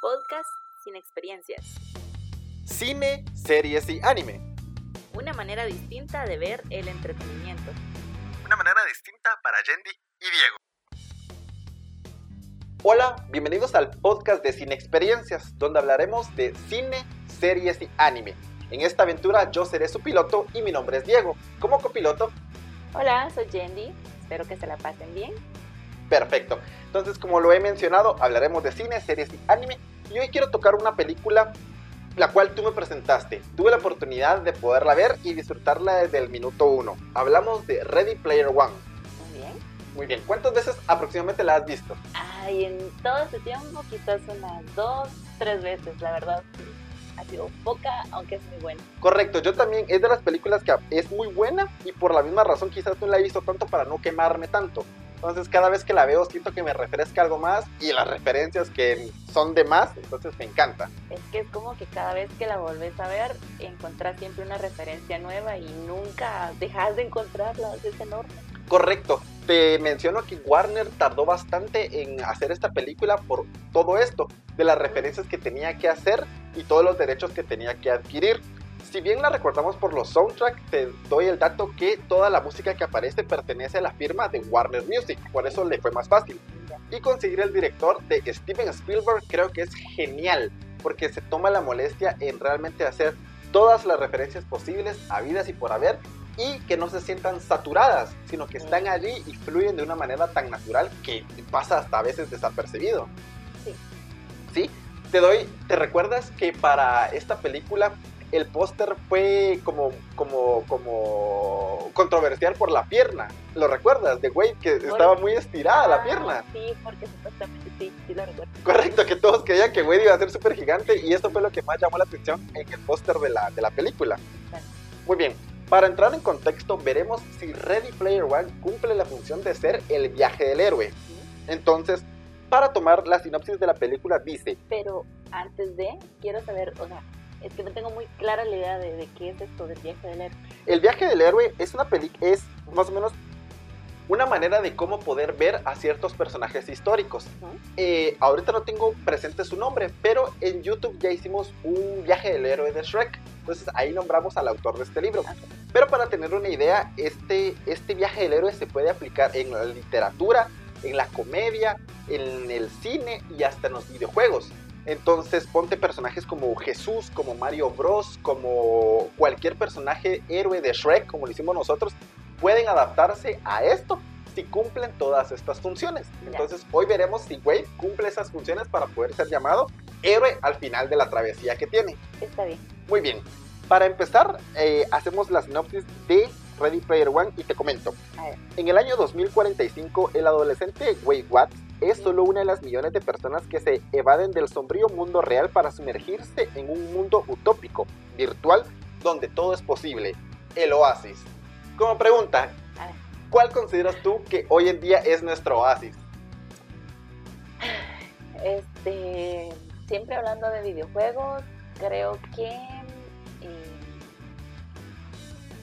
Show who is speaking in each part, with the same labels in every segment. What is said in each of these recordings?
Speaker 1: Podcast sin experiencias.
Speaker 2: Cine, series y anime.
Speaker 1: Una manera distinta de ver el entretenimiento.
Speaker 2: Una manera distinta para Yendi y Diego. Hola, bienvenidos al podcast de Cine Experiencias, donde hablaremos de cine, series y anime. En esta aventura yo seré su piloto y mi nombre es Diego. Como copiloto,
Speaker 1: Hola, soy Yendi. Espero que se la pasen bien.
Speaker 2: Perfecto. Entonces, como lo he mencionado, hablaremos de cine, series y anime. Y hoy quiero tocar una película la cual tú me presentaste. Tuve la oportunidad de poderla ver y disfrutarla desde el minuto uno. Hablamos de Ready Player One.
Speaker 1: Muy bien.
Speaker 2: Muy bien, ¿cuántas veces aproximadamente la has visto?
Speaker 1: Ay, en todo este tiempo, quizás unas dos, tres veces, la verdad. Ha sido poca, aunque es muy buena.
Speaker 2: Correcto, yo también es de las películas que es muy buena y por la misma razón quizás no la he visto tanto para no quemarme tanto. Entonces cada vez que la veo siento que me refresca algo más y las referencias que son de más, entonces me encanta.
Speaker 1: Es que es como que cada vez que la volvés a ver, encontrás siempre una referencia nueva y nunca dejas de encontrarla. Es enorme.
Speaker 2: Correcto, te menciono que Warner tardó bastante en hacer esta película por todo esto, de las referencias que tenía que hacer y todos los derechos que tenía que adquirir. Si bien la recordamos por los soundtracks, te doy el dato que toda la música que aparece pertenece a la firma de Warner Music, por eso le fue más fácil. Y conseguir el director de Steven Spielberg creo que es genial, porque se toma la molestia en realmente hacer todas las referencias posibles, habidas y por haber, y que no se sientan saturadas, sino que están allí y fluyen de una manera tan natural que pasa hasta a veces desapercibido.
Speaker 1: Sí.
Speaker 2: ¿Sí? Te doy, ¿te recuerdas que para esta película el póster fue como, como, como controversial por la pierna? ¿Lo recuerdas? De Wade que estaba muy estirada la
Speaker 1: Ah,
Speaker 2: pierna.
Speaker 1: Sí, porque supuestamente sí, sí lo recuerdo.
Speaker 2: Correcto, que todos creían que Wade iba a ser súper gigante y eso fue lo que más llamó la atención en el póster de la, de la película.
Speaker 1: Exacto.
Speaker 2: Muy bien, para entrar en contexto veremos si Ready Player One cumple la función de ser el viaje del héroe. Entonces, para tomar la sinopsis de la película dice,
Speaker 1: Pero antes de, quiero saber, o sea, es que no tengo muy clara la idea de, de qué es esto del viaje del héroe.
Speaker 2: el viaje del héroe es una película, es más o menos una manera de cómo poder ver a ciertos personajes históricos. Eh, ahorita no tengo presente su nombre, pero en YouTube ya hicimos un viaje del héroe de Shrek. Entonces ahí nombramos al autor de este libro. Pero para tener una idea, este, este viaje del héroe se puede aplicar en la literatura, en la comedia, en el cine y hasta en los videojuegos. Entonces ponte personajes como Jesús, como Mario Bros, como cualquier personaje héroe de Shrek, como lo hicimos nosotros, pueden adaptarse a esto si cumplen todas estas funciones. Entonces hoy veremos si Wade cumple esas funciones para poder ser llamado héroe al final de la travesía que tiene.
Speaker 1: Está bien.
Speaker 2: Muy bien. Para empezar, eh, hacemos la sinopsis de Ready Player One y te comento. En el año 2045, el adolescente Wade Watts es solo una de las millones de personas que se evaden del sombrío mundo real para sumergirse en un mundo utópico, virtual, donde todo es posible. El oasis. Como pregunta. ¿cuál consideras tú que hoy en día es nuestro oasis?
Speaker 1: Este, siempre hablando de videojuegos, creo que eh,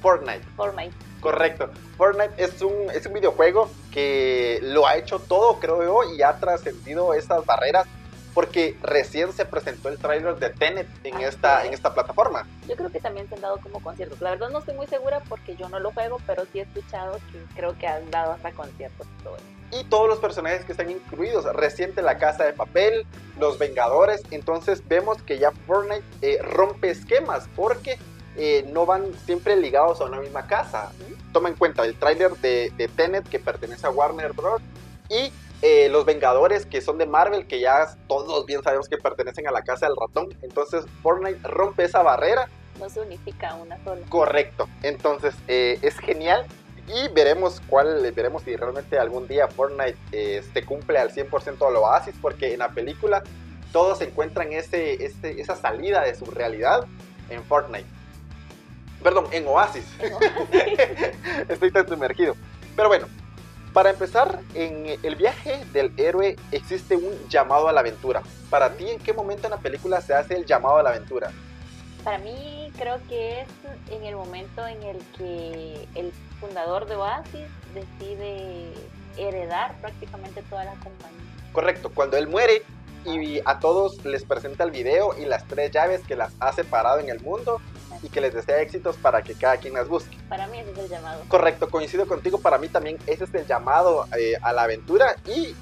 Speaker 2: Fortnite.
Speaker 1: Fortnite.
Speaker 2: Correcto. Fortnite es un, es un videojuego que lo ha hecho todo, creo yo, y ha trascendido esas barreras porque recién se presentó el tráiler de Tenet en
Speaker 1: Así
Speaker 2: esta,
Speaker 1: es.
Speaker 2: en esta plataforma.
Speaker 1: Yo creo que también se han dado como conciertos. La verdad no estoy muy segura porque yo no lo juego, pero sí he escuchado que creo que han dado hasta conciertos y todo eso.
Speaker 2: Y todos los personajes que están incluidos, reciente La Casa de Papel, Los Vengadores, entonces vemos que ya Fortnite eh, rompe esquemas porque eh, no van siempre ligados a una misma casa. Toma en cuenta el tráiler de, de Tenet que pertenece a Warner Bros. y eh, Los Vengadores que son de Marvel, que ya todos bien sabemos que pertenecen a la casa del ratón. Entonces Fortnite rompe esa barrera
Speaker 1: No se unifica a una sola.
Speaker 2: Correcto. Entonces, eh, es genial. Y veremos cuál, veremos si realmente algún día Fortnite se cumple al 100% al oasis, porque en la película todos encuentran ese, ese- esa salida de su realidad en Fortnite. Perdón, en Oasis. Estoy tan sumergido. Pero bueno, para empezar, en el viaje del héroe existe un llamado a la aventura. Para ti, ¿en qué momento en la película se hace el llamado a la aventura?
Speaker 1: Para mí creo que es en el momento en el que el fundador de Oasis decide heredar prácticamente toda la compañía.
Speaker 2: Correcto, cuando él muere, y a todos les presenta el video y las tres llaves que las ha separado en el mundo y que les desea éxitos para que cada quien las busque.
Speaker 1: Para mí ese es el llamado.
Speaker 2: Correcto, coincido contigo, para mí también ese es el llamado eh, a la aventura y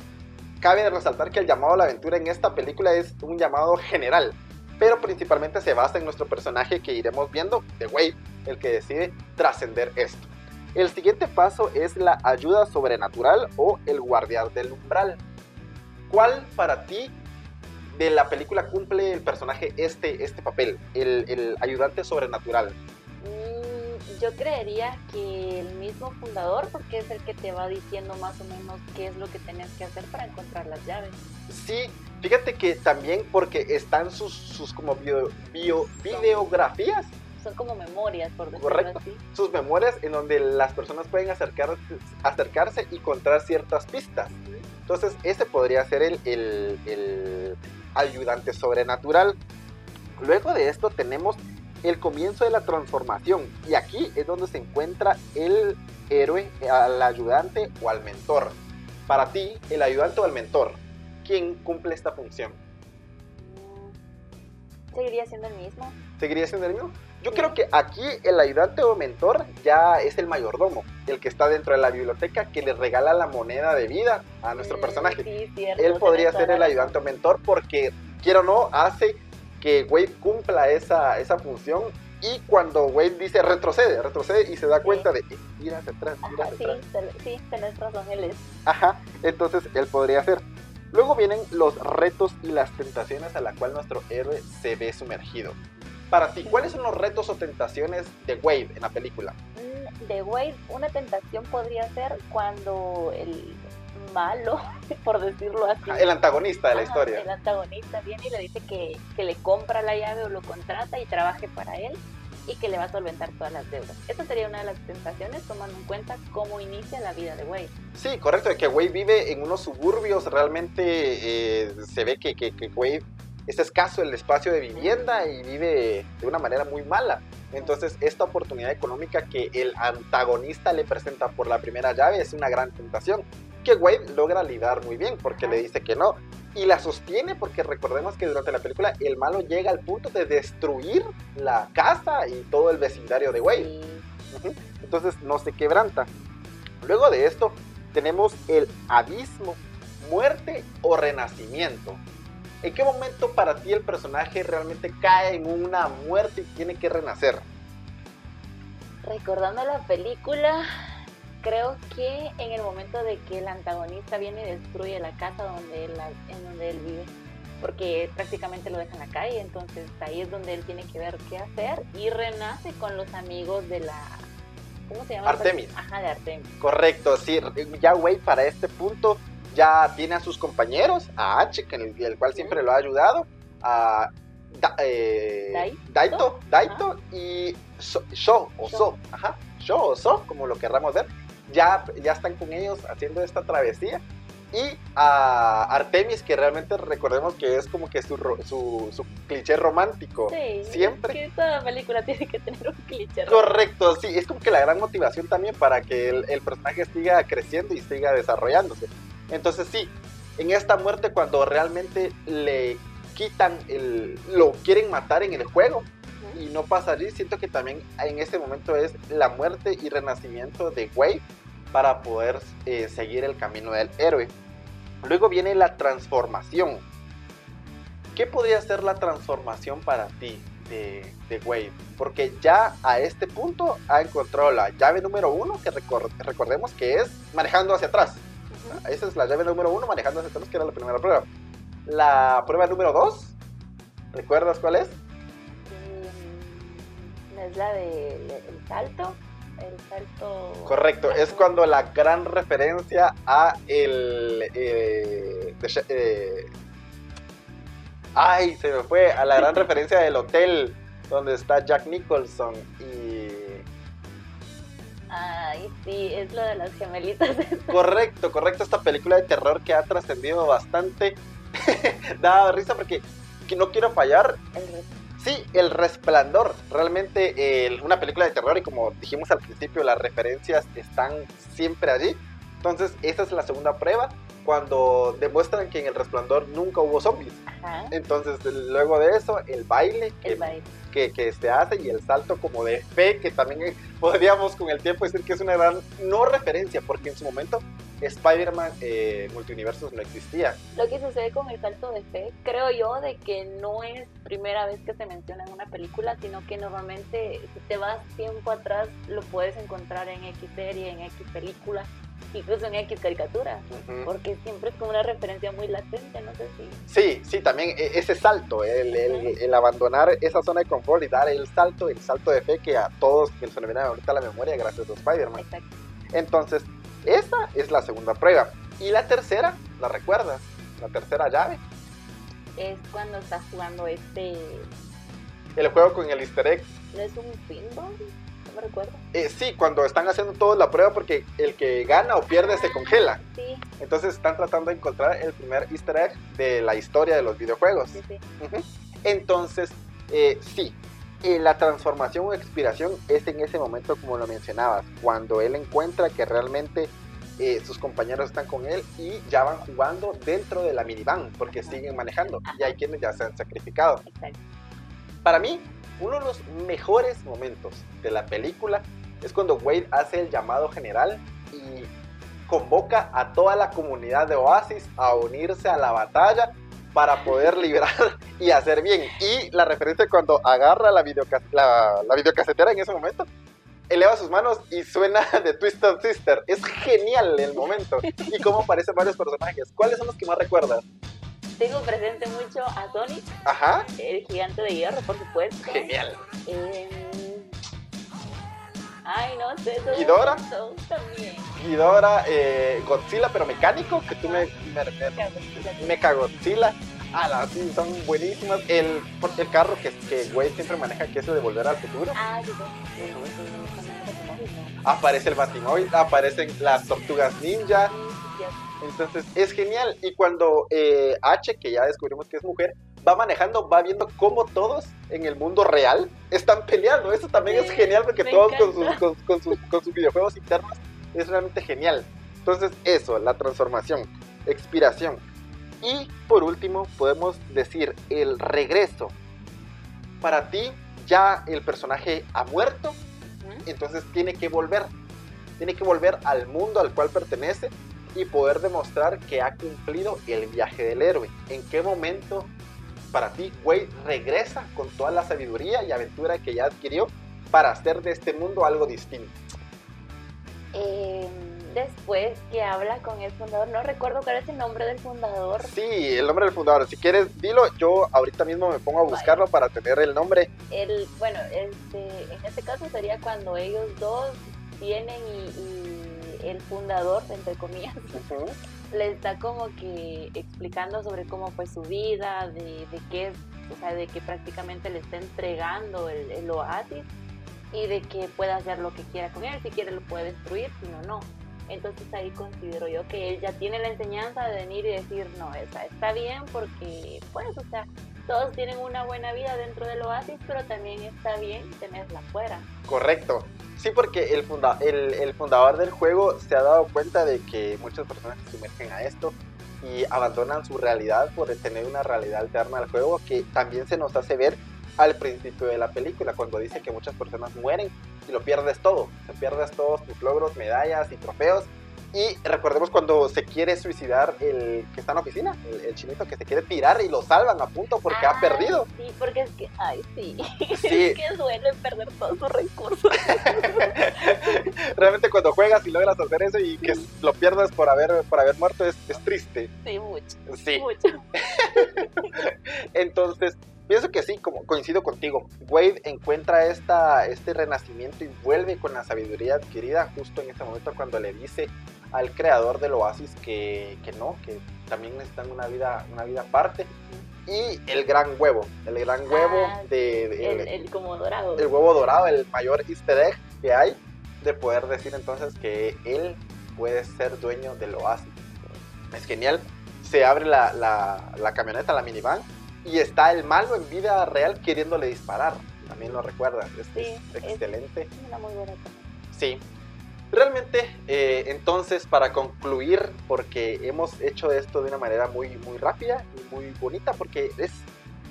Speaker 2: cabe resaltar que el llamado a la aventura en esta película es un llamado general, pero principalmente se basa en nuestro personaje que iremos viendo, The Wave, el que decide trascender esto. El siguiente paso es la ayuda sobrenatural o el guardián del umbral. ¿Cuál para ti de la película cumple el personaje este, este papel, el, el ayudante sobrenatural?
Speaker 1: Mm, yo creería que el mismo fundador, porque es el que te va diciendo más o menos qué es lo que tienes que hacer para encontrar las llaves.
Speaker 2: Sí, fíjate que también porque están sus, sus como bio, bio, videografías
Speaker 1: son como memorias, por decirlo
Speaker 2: Correcto.
Speaker 1: así.
Speaker 2: sus memorias en donde las personas pueden acercar, acercarse y encontrar ciertas pistas. Entonces, ese podría ser el, el- el ayudante sobrenatural. Luego de esto tenemos el comienzo de la transformación. Y aquí es donde se encuentra el héroe, al ayudante o al mentor. Para ti, el ayudante o el mentor, ¿quién cumple esta función?
Speaker 1: Seguiría siendo el mismo.
Speaker 2: ¿Seguiría siendo el mismo? Yo
Speaker 1: Sí.
Speaker 2: creo que aquí el ayudante o mentor ya es el mayordomo, el que está dentro de la biblioteca que le regala la moneda de vida a nuestro
Speaker 1: Mm,
Speaker 2: personaje.
Speaker 1: Sí, cierto.
Speaker 2: Él podría ser el ayudante o mentor porque, quiero o no, hace que Wade cumpla esa, esa función y cuando Wade dice retrocede, retrocede y se da cuenta de eh, ir hacia atrás, hacia
Speaker 1: sí,
Speaker 2: atrás.
Speaker 1: sí, tenés razón, él es.
Speaker 2: Ajá, entonces él podría ser. Luego vienen los retos y las tentaciones a la cual nuestro héroe se ve sumergido. Para ti, ¿cuáles son los retos o tentaciones de Wade en la película?
Speaker 1: Mm, De Wade, una tentación podría ser cuando el malo, por decirlo así,
Speaker 2: El antagonista de la historia.
Speaker 1: el antagonista viene y le dice que, que le compra la llave o lo contrata y trabaje para él y que le va a solventar todas las deudas. Esa sería una de las tentaciones, tomando en cuenta cómo inicia la vida de Wade.
Speaker 2: Sí, correcto, de que Wade vive en unos suburbios, realmente eh, se ve que, que, que Wade es escaso el espacio de vivienda y vive de una manera muy mala. Entonces, esta oportunidad económica que el antagonista le presenta por la primera llave es una gran tentación, que Wade logra lidar muy bien porque le dice que no. Y la sostiene porque recordemos que durante la película el malo llega al punto de destruir la casa y todo el vecindario de Wade. Entonces no se quebranta. Luego de esto tenemos el abismo, muerte o renacimiento. ¿En qué momento para ti el personaje realmente cae en una muerte y tiene que renacer?
Speaker 1: recordando la película, creo que en el momento de que el antagonista viene y destruye la casa donde él, en donde él vive, porque prácticamente lo deja en la calle, entonces ahí es donde él tiene que ver qué hacer y renace con los amigos de la... ¿Cómo se llama?
Speaker 2: Artemis.
Speaker 1: Ajá, de Artemis.
Speaker 2: Correcto, sí, ya Wade para este punto ya tiene a sus compañeros, a H, que el, el cual siempre lo ha ayudado, a Da- eh,
Speaker 1: Dai-
Speaker 2: Daito, Daito y So, Sho o. So, ajá, Sho o So, como lo querramos ver, ya, ya están con ellos haciendo esta travesía. Y a Artemis, que realmente recordemos que es como que su, su, su cliché romántico.
Speaker 1: Sí,
Speaker 2: Siempre.
Speaker 1: es que toda película tiene que tener un cliché.
Speaker 2: Correcto, sí, es como que la gran motivación también para que el, el personaje siga creciendo y siga desarrollándose. Entonces sí, en esta muerte cuando realmente le quitan el... lo quieren matar en el juego y no pasa allí, siento que también en ese momento es la muerte y renacimiento de Wade para poder eh, seguir el camino del héroe. Luego viene la transformación. ¿Qué podría ser la transformación para ti de, de Wade? Porque ya a este punto ha encontrado la llave número uno, que recor- recordemos que es manejando hacia atrás. Esa es la llave número uno, manejando hacia atrás, que era la primera prueba. La prueba número dos, ¿recuerdas cuál es?
Speaker 1: Mm, Es la del el salto. El salto.
Speaker 2: Correcto, es cuando la gran referencia a el... eh, de eh, ay, se me fue, a la gran referencia del hotel donde está Jack Nicholson y...
Speaker 1: Ay, sí, es lo de las gemelitas.
Speaker 2: Correcto, correcto, esta película de terror que ha trascendido bastante. da risa porque que no quiero fallar,
Speaker 1: El
Speaker 2: Sí, El Resplandor, realmente eh, una película de terror y como dijimos al principio, las referencias están siempre allí. Entonces, esa es la segunda prueba. Cuando demuestran que en el resplandor nunca hubo zombies.
Speaker 1: Ajá.
Speaker 2: Entonces, luego de eso, el baile que,
Speaker 1: El baile.
Speaker 2: que, que se hace y el salto como de fe, que también eh, podríamos con el tiempo decir que es una gran, no referencia, porque en su momento Spider-Man eh, Multiuniversos no existía.
Speaker 1: Lo que sucede con el salto de fe, creo yo, de que no es primera vez que se menciona en una película, sino que normalmente si te vas tiempo atrás lo puedes encontrar en X serie, en X película, incluso en X caricatura,
Speaker 2: Ujú.
Speaker 1: porque siempre es como una referencia muy latente, no sé si...
Speaker 2: Sí, sí, también e- ese salto, el, el- el abandonar esa zona de confort y dar el salto, el salto de fe que a todos que se nos viene ahorita a la memoria gracias a Spider-Man.
Speaker 1: Exacto.
Speaker 2: Entonces, esa es la segunda prueba. Y la tercera, ¿la recuerdas? La tercera llave,
Speaker 1: Es cuando estás jugando este...
Speaker 2: el juego con el easter egg.
Speaker 1: ¿No es un pinball? No recuerdo.
Speaker 2: Eh, sí, cuando están haciendo toda la prueba porque el que gana o pierde se congela.
Speaker 1: Sí,
Speaker 2: Entonces están tratando de encontrar el primer easter egg de la historia de los videojuegos.
Speaker 1: sí.
Speaker 2: Entonces, eh, sí, eh, la transformación o expiración es en ese momento como lo mencionabas, cuando él encuentra que realmente eh, sus compañeros están con él y ya van jugando dentro de la minivan porque siguen manejando y hay quienes ya se han sacrificado.
Speaker 1: Exacto.
Speaker 2: Para mí, uno de los mejores momentos de la película es cuando Wade hace el llamado general y convoca a toda la comunidad de Oasis a unirse a la batalla para poder librar y hacer bien. Y la referencia cuando agarra la, videocas- la, la videocasetera en ese momento, eleva sus manos y suena de Twisted Sister. Es genial el momento. Y cómo aparecen varios personajes. ¿Cuáles son los que más recuerdas?
Speaker 1: Tengo presente mucho a Sonic,
Speaker 2: Ajá.
Speaker 1: el gigante de hierro, por supuesto.
Speaker 2: Genial.
Speaker 1: Em, Ay, no sé. todos-
Speaker 2: ¿Ghidorah?
Speaker 1: todos también.
Speaker 2: Ghidorah, eh, Godzilla, pero mecánico, que tú me, me, Godzilla. Ah, sí, son buenísimas. El, el carro que, que Wade siempre maneja, que es el de volver al futuro.
Speaker 1: Ah, sí.
Speaker 2: Aparece el Batimóvil, aparecen las tortugas ninja.
Speaker 1: Sí, sí, sí.
Speaker 2: Entonces es genial. Y cuando eh, H, que ya descubrimos que es mujer, va manejando, va viendo cómo todos en el mundo real están peleando. Eso también es genial porque todos con sus, con, con sus, con sus videojuegos internos es realmente genial. Entonces eso, la transformación, expiración. Y por último podemos decir el regreso. Para ti ya el personaje ha muerto, entonces tiene que volver. Tiene que volver al mundo al cual pertenece y poder demostrar que ha cumplido el viaje del héroe. ¿En qué momento para ti Wade regresa con toda la sabiduría y aventura que ya adquirió para hacer de este mundo algo distinto?
Speaker 1: Em, después que habla con el fundador, no recuerdo cuál es el nombre del fundador.
Speaker 2: Sí, el nombre del fundador. Si quieres, dilo. Yo ahorita mismo me pongo a buscarlo para tener el nombre.
Speaker 1: El, bueno, este, en este caso sería cuando ellos dos vienen y, y el fundador, entre comillas,
Speaker 2: Ujú.
Speaker 1: les está como que explicando sobre cómo fue su vida, de, de qué o sea, de que prácticamente le está entregando el, el oasis y de que puede hacer lo que quiera con él, si quiere lo puede destruir, si no, no. Entonces ahí considero yo que él ya tiene la enseñanza de venir y decir, no, esa está bien porque, pues, o sea, todos tienen una buena vida dentro del oasis, pero también está bien tenerla fuera.
Speaker 2: Correcto. Sí, porque el, funda- el, el fundador del juego se ha dado cuenta de que muchas personas se sumergen a esto y abandonan su realidad por tener una realidad alterna al juego que también se nos hace ver al principio de la película cuando dice que muchas personas mueren y lo pierdes todo, te pierdes todos tus logros, medallas y trofeos y recordemos cuando se quiere suicidar el que está en la oficina, el, el chinito que se quiere tirar y lo salvan a punto porque ha perdido.
Speaker 1: Sí, porque es que, ay, sí,
Speaker 2: Sí.
Speaker 1: es que duele perder todos sus recursos.
Speaker 2: Realmente cuando juegas y logras hacer eso y que lo pierdas por haber, por haber muerto es, es triste.
Speaker 1: Sí, mucho,
Speaker 2: Sí.
Speaker 1: mucho.
Speaker 2: Entonces, pienso que sí, como coincido contigo. Wade encuentra esta, este renacimiento y vuelve con la sabiduría adquirida justo en ese momento cuando le dice al creador del oasis que, que no, que también necesitan una vida, una vida aparte. Y el gran huevo, el gran huevo
Speaker 1: Ah,
Speaker 2: de, de-
Speaker 1: El, el como dorado.
Speaker 2: el huevo dorado, el mayor easter egg que hay, de poder decir entonces que él puede ser dueño del oasis. Es genial. Se abre la, la, la camioneta, la minivan, y está el malo en vida real queriéndole disparar. También lo recuerdas. Es,
Speaker 1: Sí,
Speaker 2: es
Speaker 1: es-
Speaker 2: excelente.
Speaker 1: Una muy buena.
Speaker 2: Sí. Realmente, eh, entonces, para concluir, porque hemos hecho esto de una manera muy, muy rápida y muy bonita, porque es,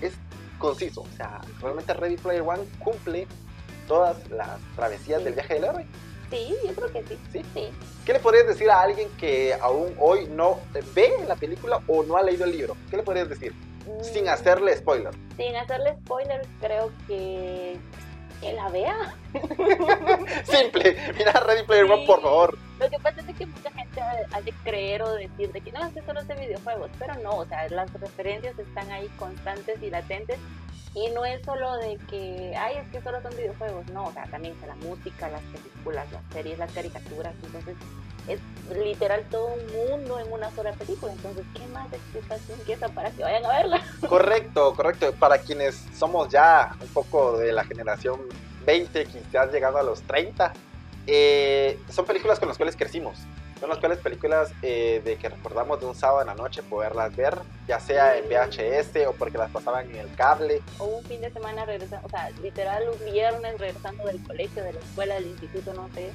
Speaker 2: es conciso. O sea, realmente Ready Player One cumple todas las travesías del viaje del héroe.
Speaker 1: Sí, yo creo que sí.
Speaker 2: ¿Sí? sí. ¿Qué le podrías decir a alguien que aún hoy no ve la película o no ha leído el libro? ¿Qué le podrías decir? Sin mm. hacerle spoiler.
Speaker 1: Sin hacerle spoiler, creo que que la vea.
Speaker 2: Simple, mira Ready Player One, por favor.
Speaker 1: Lo que pasa es que mucha gente ha de creer o decir de que no, es que solo es de videojuegos, pero no, o sea, las referencias están ahí constantes y latentes. Y no es solo de que, ay, es que solo son videojuegos, no, o sea, también está la música, las películas, las series, las caricaturas, entonces es literal todo un mundo en una sola película. Entonces, ¿qué más explicación que esa para que vayan a verla?
Speaker 2: Correcto, correcto. Para quienes somos ya un poco de la generación 20, quizás llegando a los 30, eh, son películas con las cuales crecimos. Son las cuales películas eh, de que recordamos de un sábado en la noche poderlas ver, ya sea en VHS o porque las pasaban en el cable.
Speaker 1: O un fin de semana regresando, o sea, literal un viernes regresando del colegio, de la escuela, del instituto, no sé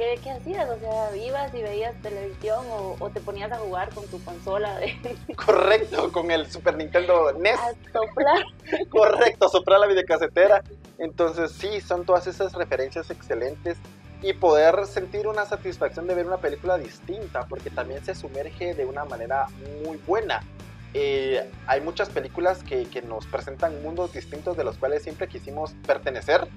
Speaker 1: ¿qué, ¿qué, hacías? O sea, ibas y veías televisión o, te ponías a jugar con tu consola. De...
Speaker 2: Correcto, con el Super Nintendo NES.
Speaker 1: A soplar.
Speaker 2: Correcto, soplar la videocasetera. Entonces, sí, son todas esas referencias excelentes y poder sentir una satisfacción de ver una película distinta, porque también se sumerge de una manera muy buena. Eh, hay muchas películas que, que, nos presentan mundos distintos de los cuales siempre quisimos pertenecer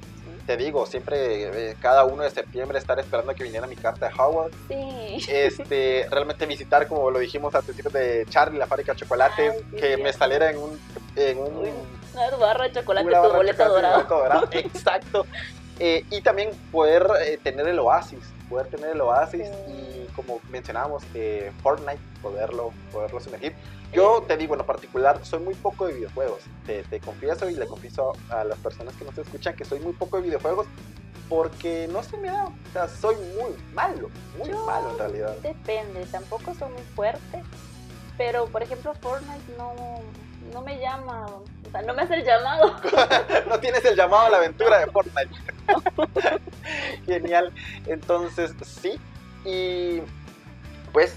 Speaker 2: te digo, siempre eh, cada uno de septiembre estar esperando que viniera mi carta de Howard.
Speaker 1: Sí.
Speaker 2: Este, realmente visitar, como lo dijimos al principio de Charlie, la fábrica de chocolates, que me saliera en un... En un
Speaker 1: una barra de chocolate, tu boleto dorado.
Speaker 2: Exacto. Eh, y también poder eh, tener el oasis, poder tener el oasis y como mencionábamos, Fortnite, poderlo, poderlo sumergir. Yo te digo, en lo particular, soy muy poco de videojuegos. Te, te confieso y le confieso a las personas que nos escuchan que soy muy poco de videojuegos porque no se me da. O sea, soy muy malo, muy malo en realidad.
Speaker 1: Depende, tampoco soy muy fuerte. Pero, por ejemplo, Fortnite no, no me llama. O sea, no me hace el llamado.
Speaker 2: no tienes el llamado a la aventura de Fortnite. Genial. Entonces, sí. Y pues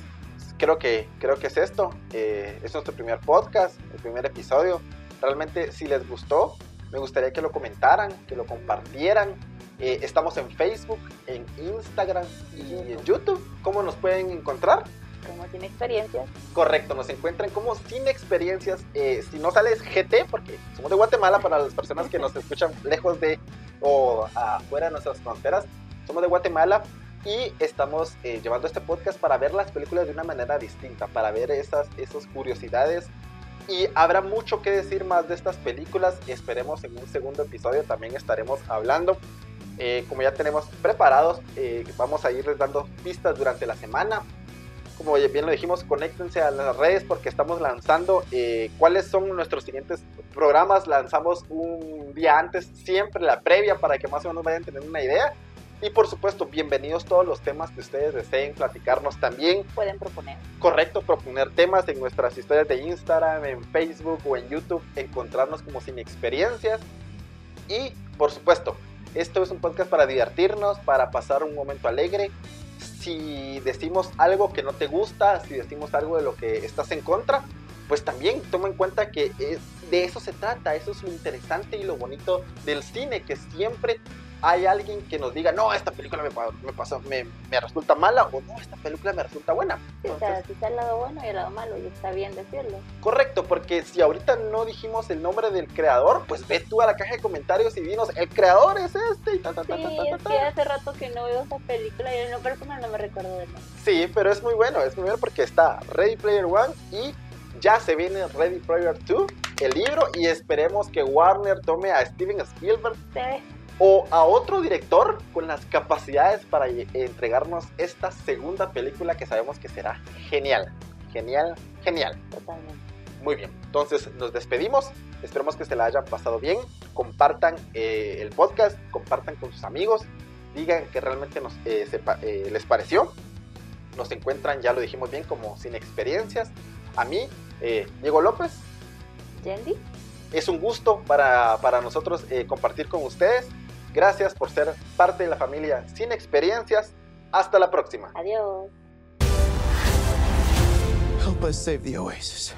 Speaker 2: creo que, creo que es esto. Eh, es nuestro primer podcast, el primer episodio. Realmente, si les gustó, me gustaría que lo comentaran, que lo compartieran. Eh, estamos en Facebook, en Instagram y en YouTube. ¿Cómo nos pueden encontrar?
Speaker 1: Como sin experiencias.
Speaker 2: Correcto, nos encuentran como sin experiencias. Eh, si no sales GT, porque somos de Guatemala para las personas que nos escuchan lejos de o afuera de nuestras fronteras. Somos de Guatemala, y estamos eh, llevando este podcast para ver las películas de una manera distinta, para ver esas, esas curiosidades. Y habrá mucho que decir más de estas películas. Esperemos en un segundo episodio también estaremos hablando. Eh, como ya tenemos preparados, eh, vamos a irles dando pistas durante la semana. Como bien lo dijimos, conéctense a las redes porque estamos lanzando cuáles son nuestros siguientes programas. Lanzamos un día antes, siempre la previa, para que más o menos vayan teniendo una idea. Y por supuesto, bienvenidos todos los temas que ustedes deseen platicarnos también.
Speaker 1: Pueden proponer.
Speaker 2: Correcto, proponer temas en nuestras historias de Instagram, en Facebook o en YouTube, encontrarnos como sin experiencias. Y por supuesto, esto es un podcast para divertirnos, para pasar un momento alegre. Si decimos algo que no te gusta, si decimos algo de lo que estás en contra, pues también toma en cuenta que de eso se trata, eso es lo interesante y lo bonito del cine, que siempre hay alguien que nos diga, no, esta película me, me pasó, me, me, resulta mala o no, esta película me resulta buena.
Speaker 1: Sí, o sea, si está el lado bueno y el lado malo y está bien decirlo.
Speaker 2: Correcto, porque si ahorita no dijimos el nombre del creador, pues ve tú a la caja de comentarios y dinos, el creador es este y ta, ta,
Speaker 1: ta,
Speaker 2: sí,
Speaker 1: ta, ta, es que hace rato que no veo esa película y en lo personal no me recuerdo de nada.
Speaker 2: Sí, pero es muy bueno, es muy bueno porque está Ready Player One y ya se viene Ready Player 2, el libro, y esperemos que Warner tome a Steven Spielberg.
Speaker 1: Sí
Speaker 2: o a otro director con las capacidades para entregarnos esta segunda película que sabemos que será genial. Genial, genial.
Speaker 1: Totalmente.
Speaker 2: Muy bien, entonces nos despedimos. Esperemos que se la hayan pasado bien. Compartan eh, el podcast, compartan con sus amigos. Digan que realmente nos, eh, eh, les pareció. Nos encuentran, ya lo dijimos bien, como sin experiencias. A mí, Diego López.
Speaker 1: Yendi.
Speaker 2: Es un gusto para, para nosotros compartir con ustedes. Gracias por ser parte de la familia sin experiencias. Hasta la próxima.
Speaker 1: Adiós.
Speaker 3: Help us save the Oasis.